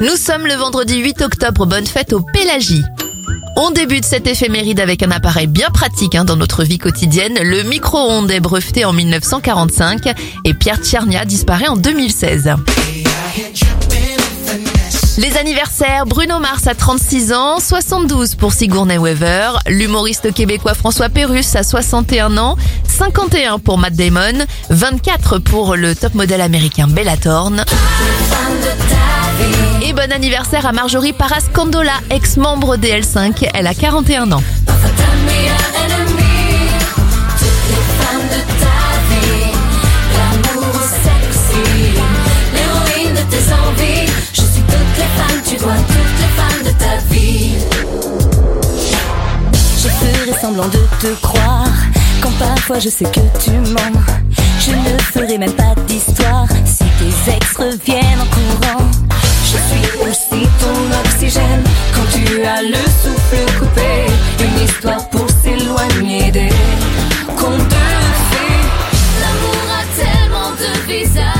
Nous sommes le vendredi 8 octobre, bonne fête au Pélagie. On débute cette éphéméride avec un appareil bien pratique hein, dans notre vie quotidienne. Le micro-ondes est breveté en 1955 et Pierre Tchernia disparaît en 2016. Les anniversaires, Bruno Mars a 36 ans, 72 pour Sigourney Weaver, l'humoriste québécois François Pérus a 61 ans, 51 pour Matt Damon, 24 pour le top modèle américain Bella Thorne. Bon anniversaire à Marjorie Parascandola, ex-membre des L5, elle a 41 ans. semblant de te croire Quand parfois je sais que tu mens. Je ne ferai même pas d'histoire Si tes ex reviennent en courant pour s'éloigner des contes de fées. L'amour a tellement de visages.